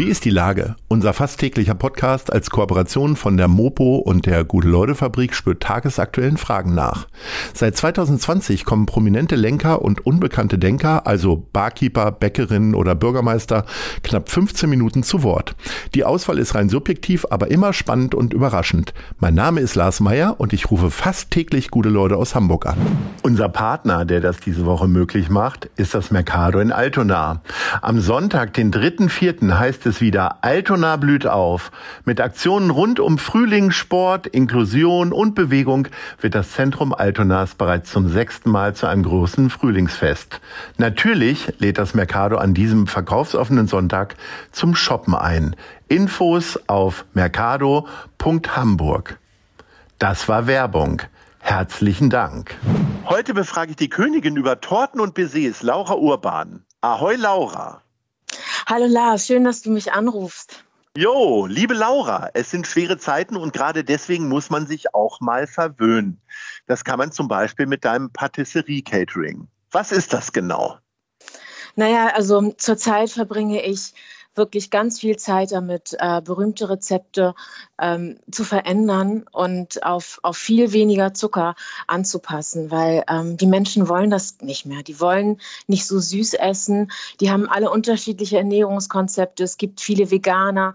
Wie ist die Lage? Unser fast täglicher Podcast als Kooperation von der Mopo und der Gute-Leute-Fabrik spürt tagesaktuellen Fragen nach. Seit 2020 kommen prominente Lenker und unbekannte Denker, also Barkeeper, Bäckerinnen oder Bürgermeister, knapp 15 Minuten zu Wort. Die Auswahl ist rein subjektiv, aber immer spannend und überraschend. Mein Name ist Lars Meyer und ich rufe fast täglich gute Leute aus Hamburg an. Unser Partner, der das diese Woche möglich macht, ist das Mercado in Altona. Am Sonntag, den 3.4., heißt es wieder Altona blüht auf. Mit Aktionen rund um Frühling, Sport, Inklusion und Bewegung wird das Zentrum Altonas bereits zum sechsten Mal zu einem großen Frühlingsfest. Natürlich lädt das Mercado an diesem verkaufsoffenen Sonntag zum Shoppen ein. Infos auf mercado.hamburg. Das war Werbung. Herzlichen Dank. Heute befrage ich die Königin über Torten und Baisers, Laura Urban. Ahoi Laura. Hallo Lars, schön, dass du mich anrufst. Jo, liebe Laura, es sind schwere Zeiten und gerade deswegen muss man sich auch mal verwöhnen. Das kann man zum Beispiel mit deinem Patisserie-Catering. Was ist das genau? Naja, also zurzeit verbringe ich wirklich ganz viel Zeit damit, äh, berühmte Rezepte ähm, zu verändern und auf, auf viel weniger Zucker anzupassen, weil ähm, die Menschen wollen das nicht mehr. Die wollen nicht so süß essen. Die haben alle unterschiedliche Ernährungskonzepte. Es gibt viele Veganer.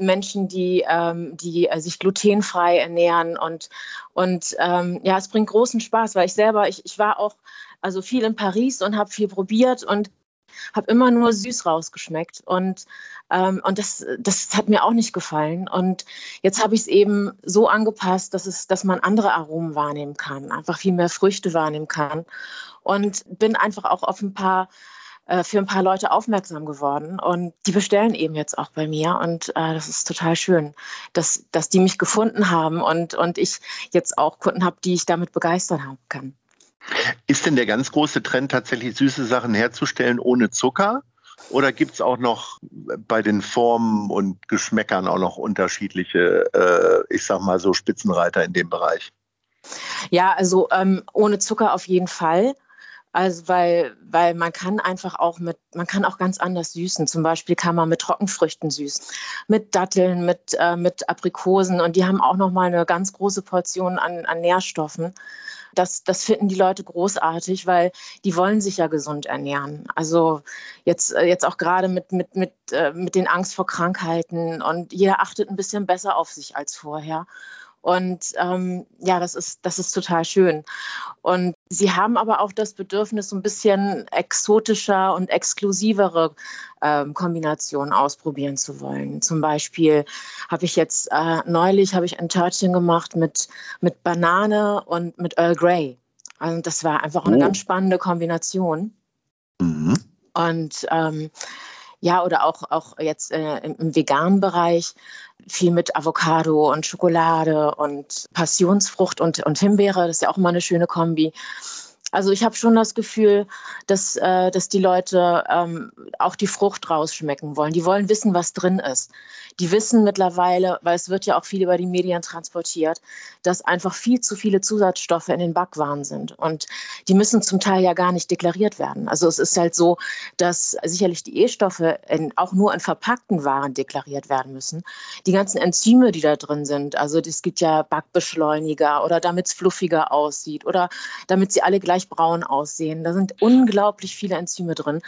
Menschen, die, ähm, die äh, sich glutenfrei ernähren und, und ähm, ja, es bringt großen Spaß, weil ich selber, ich, ich war auch also viel in Paris und habe viel probiert und habe immer nur süß rausgeschmeckt. Und, ähm, und das, das hat mir auch nicht gefallen. Und jetzt habe ich es eben so angepasst, dass, es, dass man andere Aromen wahrnehmen kann, einfach viel mehr Früchte wahrnehmen kann. Und bin einfach auch auf ein paar äh, für ein paar Leute aufmerksam geworden und die bestellen eben jetzt auch bei mir und äh, das ist total schön, dass, dass die mich gefunden haben und, und ich jetzt auch Kunden habe, die ich damit begeistern haben kann. Ist denn der ganz große Trend tatsächlich süße Sachen herzustellen ohne Zucker? Oder gibt es auch noch bei den Formen und Geschmäckern auch noch unterschiedliche, äh, ich sag mal so Spitzenreiter in dem Bereich? Ja, also ähm, ohne Zucker auf jeden Fall. Also weil, weil man kann einfach auch mit, man kann auch ganz anders süßen. Zum Beispiel kann man mit Trockenfrüchten süßen, mit Datteln, mit, äh, mit Aprikosen und die haben auch nochmal eine ganz große Portion an, an Nährstoffen das, das finden die Leute großartig, weil die wollen sich ja gesund ernähren. Also jetzt, äh, jetzt auch gerade mit, mit, mit, äh, mit den Angst vor Krankheiten und jeder achtet ein bisschen besser auf sich als vorher. Und ähm, ja, das ist, das ist total schön. Und sie haben aber auch das Bedürfnis, so ein bisschen exotischer und exklusivere ähm, Kombinationen ausprobieren zu wollen. Zum Beispiel habe ich jetzt äh, neulich habe ich ein Törtchen gemacht mit, mit Banane und mit Earl Grey. Also das war einfach eine oh. ganz spannende Kombination. Mhm. Und ähm, ja, oder auch, auch jetzt äh, im, im veganen Bereich viel mit Avocado und Schokolade und Passionsfrucht und, und Himbeere. Das ist ja auch immer eine schöne Kombi. Also ich habe schon das Gefühl, dass, äh, dass die Leute ähm, auch die Frucht rausschmecken wollen. Die wollen wissen, was drin ist. Die wissen mittlerweile, weil es wird ja auch viel über die Medien transportiert, dass einfach viel zu viele Zusatzstoffe in den Backwaren sind. Und die müssen zum Teil ja gar nicht deklariert werden. Also es ist halt so, dass sicherlich die E-Stoffe auch nur in verpackten Waren deklariert werden müssen. Die ganzen Enzyme, die da drin sind, also es gibt ja Backbeschleuniger oder damit es fluffiger aussieht oder damit sie alle gleich gleich braun aussehen. Da sind unglaublich viele Enzyme drin.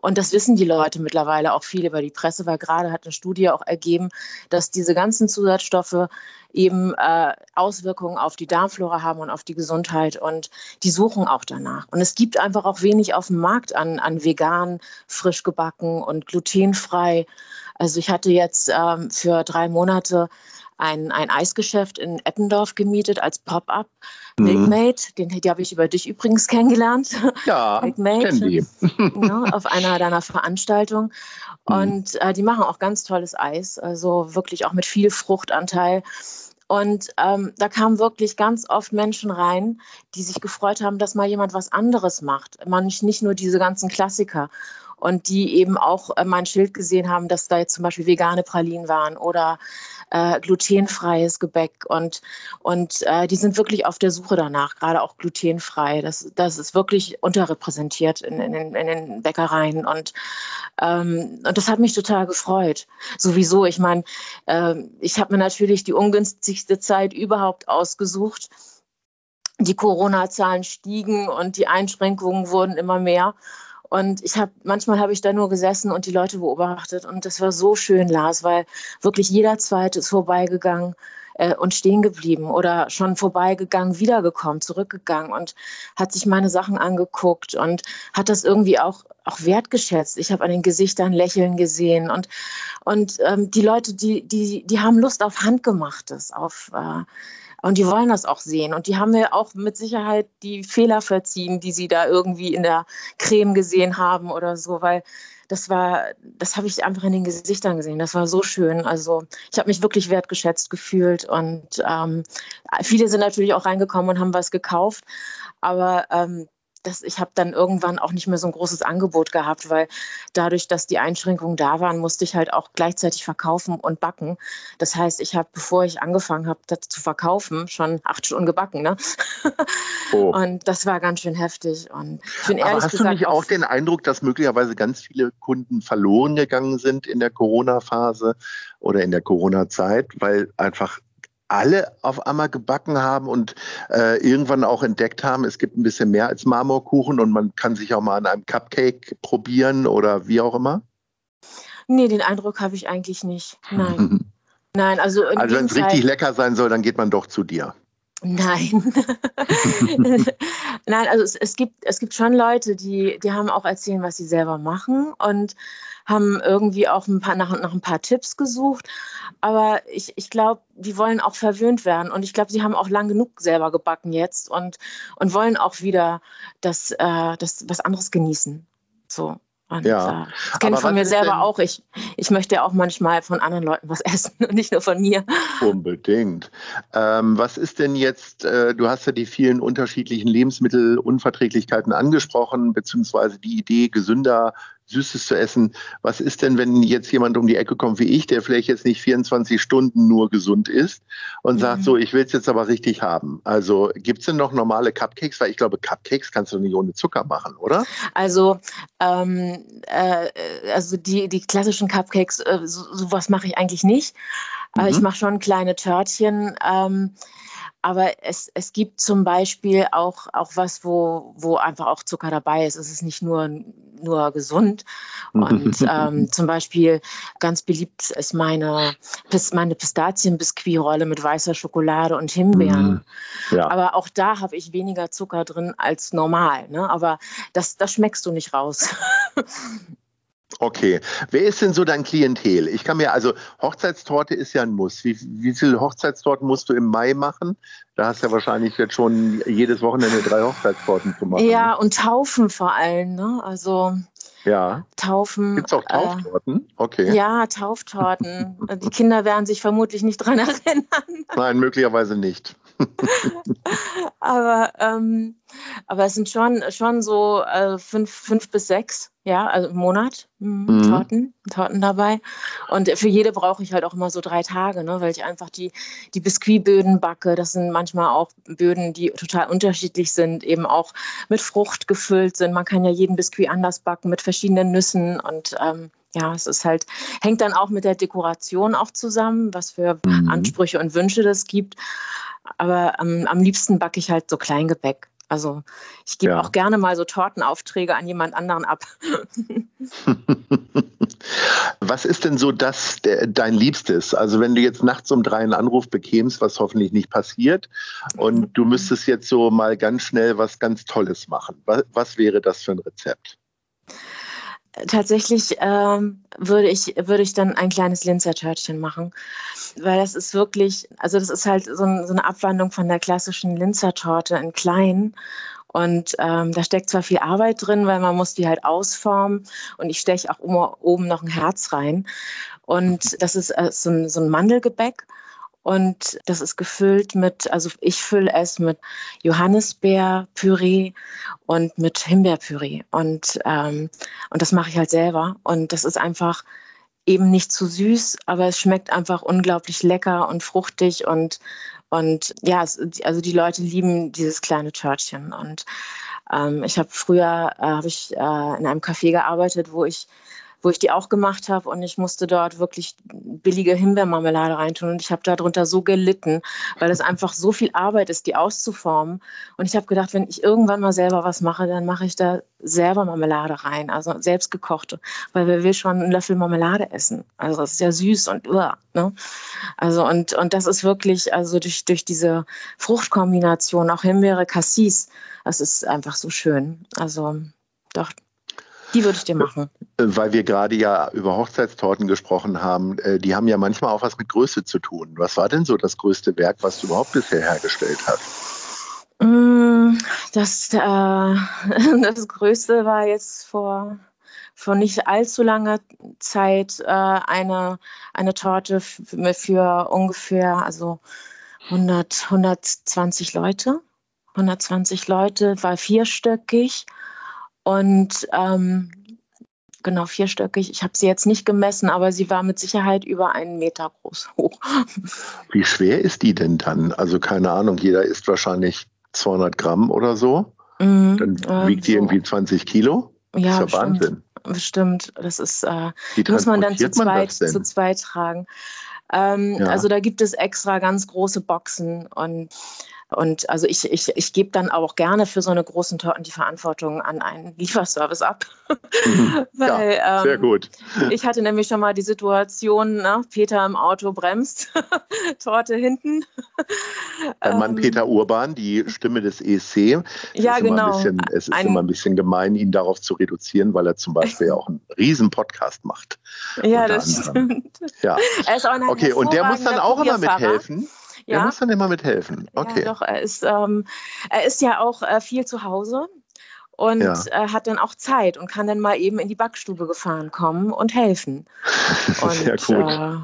Und das wissen die Leute mittlerweile auch viel über die Presse, weil gerade hat eine Studie auch ergeben, dass diese ganzen Zusatzstoffe eben äh, Auswirkungen auf die Darmflora haben und auf die Gesundheit. Und die suchen auch danach. Und es gibt einfach auch wenig auf dem Markt an, an vegan, frisch gebacken und glutenfrei. Also ich hatte jetzt ähm, für drei Monate ein, ein Eisgeschäft in Eppendorf gemietet als Pop-up. Mhm. Milkmaid, den, die habe ich über dich übrigens kennengelernt. Ja, Milkmaid, die. ja, auf einer deiner Veranstaltungen. Mhm. Und äh, die machen auch ganz tolles Eis, also wirklich auch mit viel Fruchtanteil. Und ähm, da kamen wirklich ganz oft Menschen rein, die sich gefreut haben, dass mal jemand was anderes macht. Man nicht, nicht nur diese ganzen Klassiker. Und die eben auch äh, mein Schild gesehen haben, dass da jetzt zum Beispiel vegane Pralinen waren oder äh, glutenfreies Gebäck und, und äh, die sind wirklich auf der Suche danach, gerade auch glutenfrei. Das, das ist wirklich unterrepräsentiert in, in, in den Bäckereien und, ähm, und das hat mich total gefreut. Sowieso, ich meine, äh, ich habe mir natürlich die ungünstigste Zeit überhaupt ausgesucht. Die Corona-Zahlen stiegen und die Einschränkungen wurden immer mehr. Und ich habe manchmal habe ich da nur gesessen und die Leute beobachtet und das war so schön, Lars, weil wirklich jeder zweite ist vorbeigegangen äh, und stehen geblieben oder schon vorbeigegangen, wiedergekommen, zurückgegangen und hat sich meine Sachen angeguckt und hat das irgendwie auch auch wertgeschätzt. Ich habe an den Gesichtern Lächeln gesehen und und ähm, die Leute, die die die haben Lust auf Handgemachtes, auf äh, und die wollen das auch sehen. Und die haben mir auch mit Sicherheit die Fehler verziehen, die sie da irgendwie in der Creme gesehen haben oder so, weil das war, das habe ich einfach in den Gesichtern gesehen. Das war so schön. Also ich habe mich wirklich wertgeschätzt gefühlt und ähm, viele sind natürlich auch reingekommen und haben was gekauft. Aber ähm, das, ich habe dann irgendwann auch nicht mehr so ein großes Angebot gehabt, weil dadurch, dass die Einschränkungen da waren, musste ich halt auch gleichzeitig verkaufen und backen. Das heißt, ich habe, bevor ich angefangen habe, das zu verkaufen, schon acht Stunden gebacken. Ne? Oh. Und das war ganz schön heftig. Und ich bin Aber hast gesagt, du nicht auch den Eindruck, dass möglicherweise ganz viele Kunden verloren gegangen sind in der Corona-Phase oder in der Corona-Zeit, weil einfach alle auf einmal gebacken haben und äh, irgendwann auch entdeckt haben, es gibt ein bisschen mehr als Marmorkuchen und man kann sich auch mal an einem Cupcake probieren oder wie auch immer? Nee, den Eindruck habe ich eigentlich nicht. Nein. Nein, also. Also wenn es richtig lecker sein soll, dann geht man doch zu dir. Nein. Nein, also es, es, gibt, es gibt schon Leute, die, die haben auch erzählen, was sie selber machen und haben irgendwie auch ein paar, nach, nach ein paar Tipps gesucht. Aber ich, ich glaube, die wollen auch verwöhnt werden. Und ich glaube, sie haben auch lang genug selber gebacken jetzt und, und wollen auch wieder das, äh, das was anderes genießen. So. Und, ja. Äh, das kenne ich von mir selber denn? auch. Ich, ich möchte ja auch manchmal von anderen Leuten was essen und nicht nur von mir. Unbedingt. Ähm, was ist denn jetzt, äh, du hast ja die vielen unterschiedlichen Lebensmittelunverträglichkeiten angesprochen, beziehungsweise die Idee, gesünder Süßes zu essen. Was ist denn, wenn jetzt jemand um die Ecke kommt wie ich, der vielleicht jetzt nicht 24 Stunden nur gesund ist und mhm. sagt so, ich will es jetzt aber richtig haben. Also gibt es denn noch normale Cupcakes? Weil ich glaube, Cupcakes kannst du nicht ohne Zucker machen, oder? Also, ähm, äh, also die, die klassischen Cupcakes, äh, so, sowas mache ich eigentlich nicht. Mhm. ich mache schon kleine Törtchen. Ähm, aber es, es gibt zum Beispiel auch, auch was, wo, wo einfach auch Zucker dabei ist. Es ist nicht nur, nur gesund. Und ähm, zum Beispiel ganz beliebt ist meine, meine Pistazienbiskuitrolle mit weißer Schokolade und Himbeeren. Mhm. Ja. Aber auch da habe ich weniger Zucker drin als normal. Ne? Aber das, das schmeckst du nicht raus. Okay. Wer ist denn so dein Klientel? Ich kann mir, also Hochzeitstorte ist ja ein Muss. Wie, wie viele Hochzeitstorten musst du im Mai machen? Da hast du ja wahrscheinlich jetzt schon jedes Wochenende drei Hochzeitstorten zu machen. Ja, und Taufen vor allem. Ne? Also ja. Taufen. Gibt es auch äh, Tauftorten? Okay. Ja, Tauftorten. Die Kinder werden sich vermutlich nicht dran erinnern. Nein, möglicherweise nicht. aber, ähm, aber es sind schon, schon so äh, fünf, fünf bis sechs, ja, also im Monat mhm. Torten, Torten dabei. Und für jede brauche ich halt auch immer so drei Tage, ne, weil ich einfach die, die Biskuitböden backe. Das sind manchmal auch Böden, die total unterschiedlich sind, eben auch mit Frucht gefüllt sind. Man kann ja jeden Biskuit anders backen mit verschiedenen Nüssen und ähm, ja, es ist halt, hängt dann auch mit der Dekoration auch zusammen, was für mhm. Ansprüche und Wünsche das gibt. Aber ähm, am liebsten backe ich halt so Kleingebäck. Also ich gebe ja. auch gerne mal so Tortenaufträge an jemand anderen ab. was ist denn so das der, dein Liebstes? Also wenn du jetzt nachts um drei einen Anruf bekämst, was hoffentlich nicht passiert, und du müsstest jetzt so mal ganz schnell was ganz Tolles machen. Was, was wäre das für ein Rezept? Tatsächlich ähm, würde ich, würde ich dann ein kleines Linzer-Törtchen machen, weil das ist wirklich, also das ist halt so, ein, so eine Abwandlung von der klassischen Linzer-Torte in klein. Und ähm, da steckt zwar viel Arbeit drin, weil man muss die halt ausformen und ich steche auch oben noch ein Herz rein. Und das ist äh, so, ein, so ein Mandelgebäck Und das ist gefüllt mit, also ich fülle es mit Johannisbeerpüree und mit Himbeerpüree. Und, ähm, und das mache ich halt selber. Und das ist einfach eben nicht zu süß, aber es schmeckt einfach unglaublich lecker und fruchtig und, und ja, es, also die Leute lieben dieses kleine Törtchen. Und ähm, ich habe früher äh, hab ich, äh, in einem Café gearbeitet, wo ich wo ich die auch gemacht habe und ich musste dort wirklich billige Himbeermarmelade reintun und ich habe darunter so gelitten, weil es einfach so viel Arbeit ist, die auszuformen. Und ich habe gedacht, wenn ich irgendwann mal selber was mache, dann mache ich da selber Marmelade rein, also selbst gekochte, weil wer will schon einen Löffel Marmelade essen? Also es ist ja süß und uh, ne? Also und und das ist wirklich also durch durch diese Fruchtkombination auch Himbeere Cassis, das ist einfach so schön. Also doch die würde ich dir machen. Äh, weil wir gerade ja über Hochzeitstorten gesprochen haben, äh, die haben ja manchmal auch was mit Größe zu tun. Was war denn so das größte Werk, was du überhaupt bisher hergestellt hast? Mm, das, äh, das größte war jetzt vor, vor nicht allzu langer Zeit äh, eine, eine Torte für, für ungefähr also 100, 120 Leute. 120 Leute, war vierstöckig und ähm, genau vierstöckig. Ich habe sie jetzt nicht gemessen, aber sie war mit Sicherheit über einen Meter groß hoch. Wie schwer ist die denn dann? Also keine Ahnung, jeder isst wahrscheinlich 200 Gramm oder so. Mhm, dann wiegt die so. irgendwie 20 Kilo. Ja, das ist ja bestimmt, Wahnsinn. Bestimmt. Das ist, äh, muss man dann zu zweit, zu zweit tragen. Ähm, ja. Also da gibt es extra ganz große Boxen und und also ich, ich, ich gebe dann auch gerne für so eine großen Torten die Verantwortung an einen Lieferservice ab. Mhm. Weil, ja, sehr ähm, gut. Ich hatte nämlich schon mal die Situation, ne, Peter im Auto bremst, Torte hinten. Dein Mann ähm, Peter Urban, die Stimme des ESC. Es ja, genau. Bisschen, es ist ein, immer ein bisschen gemein, ihn darauf zu reduzieren, weil er zum Beispiel auch einen riesen Podcast macht. Ja, das stimmt. Ja. okay, und der muss dann auch immer mithelfen. Ja. Er muss dann immer mithelfen. Okay. Ja, doch, er ist, ähm, er ist ja auch äh, viel zu Hause und ja. äh, hat dann auch Zeit und kann dann mal eben in die Backstube gefahren kommen und helfen. Und, Sehr gut. Äh,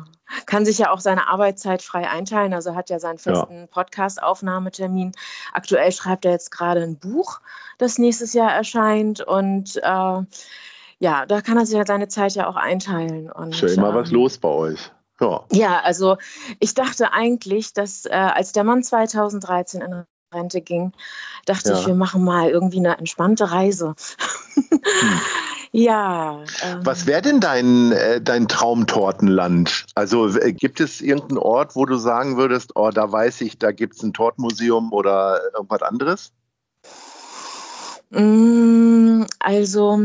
kann sich ja auch seine Arbeitszeit frei einteilen. Also hat ja seinen festen ja. Podcast-Aufnahmetermin. Aktuell schreibt er jetzt gerade ein Buch, das nächstes Jahr erscheint. Und äh, ja, da kann er sich ja seine Zeit ja auch einteilen. Und, ja immer ähm, was los bei euch. Ja. ja, also ich dachte eigentlich, dass äh, als der Mann 2013 in Rente ging, dachte ja. ich, wir machen mal irgendwie eine entspannte Reise. Hm. Ja. Ähm. Was wäre denn dein, äh, dein Traumtortenland? Also äh, gibt es irgendeinen Ort, wo du sagen würdest, oh, da weiß ich, da gibt es ein Tortmuseum oder irgendwas anderes? Mm, also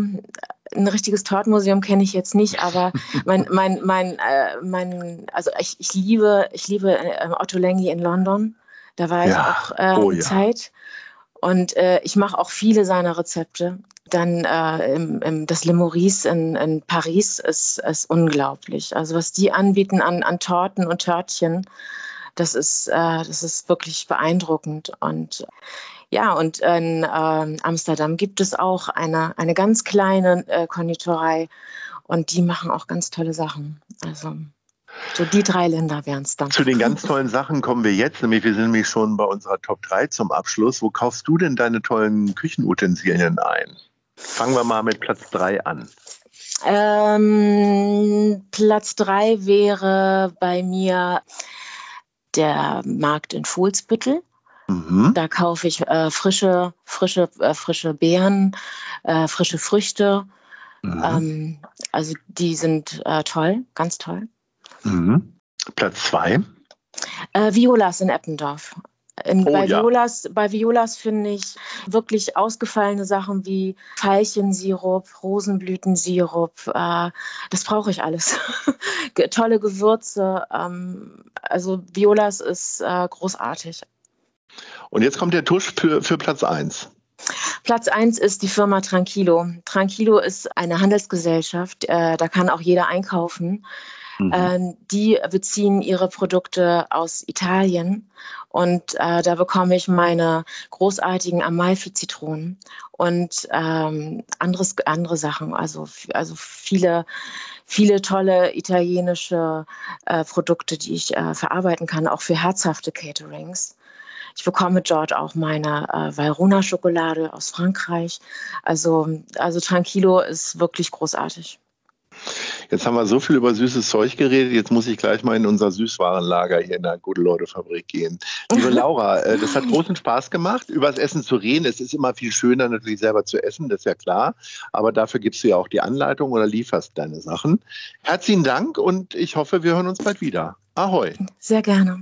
ein richtiges Tortenmuseum kenne ich jetzt nicht, aber mein, mein, mein, äh, mein also ich, ich liebe, ich liebe äh, Otto Lengi in London. Da war ja. ich auch äh, oh, ja. Zeit. Und äh, ich mache auch viele seiner Rezepte. Dann äh, im, im, das Le Maurice in, in Paris ist, ist unglaublich. Also was die anbieten an, an Torten und Törtchen, das ist, äh, das ist wirklich beeindruckend. Und ja, und in äh, Amsterdam gibt es auch eine, eine ganz kleine äh, Konditorei und die machen auch ganz tolle Sachen. Also so die drei Länder wären es dann. Zu den ganz tollen Sachen kommen wir jetzt, nämlich wir sind nämlich schon bei unserer Top 3 zum Abschluss. Wo kaufst du denn deine tollen Küchenutensilien ein? Fangen wir mal mit Platz 3 an. Ähm, Platz 3 wäre bei mir der Markt in Fuhlsbüttel. Mhm. Da kaufe ich äh, frische, frische, äh, frische Beeren, äh, frische Früchte. Mhm. Ähm, also die sind äh, toll, ganz toll. Mhm. Platz zwei? Äh, Violas in Eppendorf. In, oh, bei, ja. Violas, bei Violas finde ich wirklich ausgefallene Sachen wie Veilchensirup, Rosenblütensirup. Äh, das brauche ich alles. Tolle Gewürze. Ähm, also Violas ist äh, großartig. Und jetzt kommt der Tusch für, für Platz 1. Platz 1 ist die Firma Tranquilo. Tranquilo ist eine Handelsgesellschaft, äh, da kann auch jeder einkaufen. Mhm. Ähm, die beziehen ihre Produkte aus Italien und äh, da bekomme ich meine großartigen Amalfi-Zitronen und ähm, anderes, andere Sachen, also, also viele, viele tolle italienische äh, Produkte, die ich äh, verarbeiten kann, auch für herzhafte Caterings. Ich bekomme dort auch meine äh, Valrhona-Schokolade aus Frankreich. Also, also Tranquilo ist wirklich großartig. Jetzt haben wir so viel über süßes Zeug geredet. Jetzt muss ich gleich mal in unser Süßwarenlager hier in der Gute-Leute-Fabrik gehen. Liebe Laura, äh, das hat großen Spaß gemacht, über das Essen zu reden. Es ist immer viel schöner, natürlich selber zu essen, das ist ja klar. Aber dafür gibst du ja auch die Anleitung oder lieferst deine Sachen. Herzlichen Dank und ich hoffe, wir hören uns bald wieder. Ahoi. Sehr gerne.